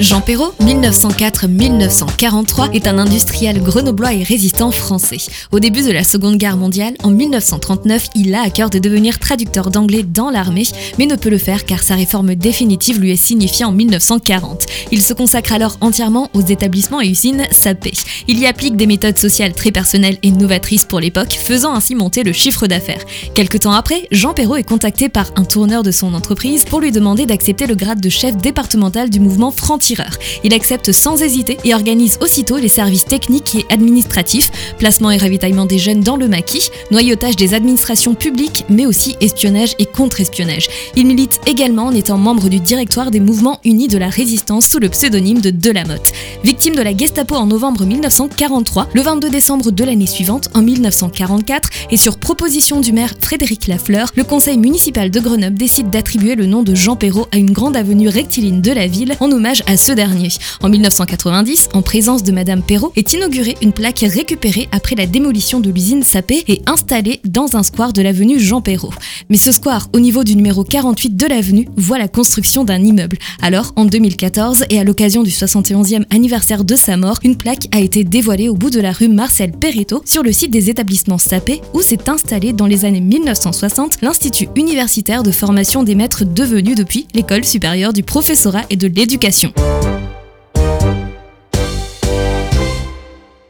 Jean Perrault, 1904-1943, est un industriel grenoblois et résistant français. Au début de la Seconde Guerre mondiale, en 1939, il a à cœur de devenir traducteur d'anglais dans l'armée, mais ne peut le faire car sa réforme définitive lui est signifiée en 1940. Il se consacre alors entièrement aux établissements et usines sapées. Il y applique des méthodes sociales très personnelles et novatrices pour l'époque, faisant ainsi monter le chiffre d'affaires. Quelque temps après, Jean Perrault est contacté par un tourneur de son entreprise pour lui demander d'accepter le grade de chef départemental du mouvement il accepte sans hésiter et organise aussitôt les services techniques et administratifs, placement et ravitaillement des jeunes dans le maquis, noyautage des administrations publiques, mais aussi espionnage et contre-espionnage. Il milite également en étant membre du directoire des mouvements unis de la résistance sous le pseudonyme de Delamotte. Victime de la Gestapo en novembre 1943, le 22 décembre de l'année suivante, en 1944, et sur proposition du maire Frédéric Lafleur, le conseil municipal de Grenoble décide d'attribuer le nom de Jean Perrault à une grande avenue rectiligne de la ville en hommage à ce dernier. En 1990, en présence de Madame Perrault, est inaugurée une plaque récupérée après la démolition de l'usine Sapé et installée dans un square de l'avenue Jean Perrault. Mais ce square, au niveau du numéro 48 de l'avenue, voit la construction d'un immeuble. Alors, en 2014, et à l'occasion du 71e anniversaire de sa mort, une plaque a été dévoilée au bout de la rue Marcel Perretto sur le site des établissements Sapé où s'est installé dans les années 1960 l'Institut universitaire de formation des maîtres devenu depuis l'École supérieure du professorat et de l'éducation.